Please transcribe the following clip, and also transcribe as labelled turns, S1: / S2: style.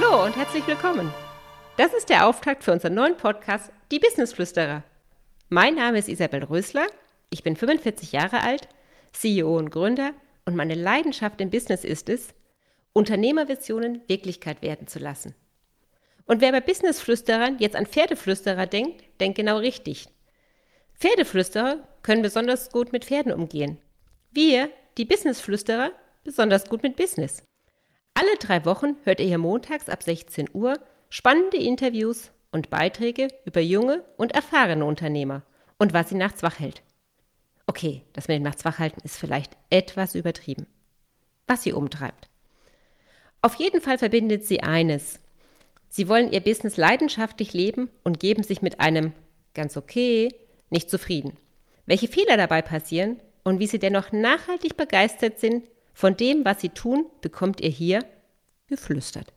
S1: herzlich willkommen. Das ist der Auftakt für unseren neuen Podcast, die Businessflüsterer. Mein Name ist Isabel Rösler, ich bin 45 Jahre alt, CEO und Gründer und meine Leidenschaft im Business ist es, Unternehmervisionen Wirklichkeit werden zu lassen. Und wer bei Businessflüsterern jetzt an Pferdeflüsterer denkt, denkt genau richtig. Pferdeflüsterer können besonders gut mit Pferden umgehen. Wir, die Businessflüsterer, besonders gut mit Business. Alle drei Wochen hört ihr hier montags ab 16 Uhr spannende Interviews und Beiträge über junge und erfahrene Unternehmer und was sie nachts wach hält. Okay, das mit dem nachts wach halten ist vielleicht etwas übertrieben. Was sie umtreibt. Auf jeden Fall verbindet sie eines. Sie wollen ihr Business leidenschaftlich leben und geben sich mit einem ganz okay nicht zufrieden. Welche Fehler dabei passieren und wie sie dennoch nachhaltig begeistert sind von dem, was sie tun, bekommt ihr hier geflüstert.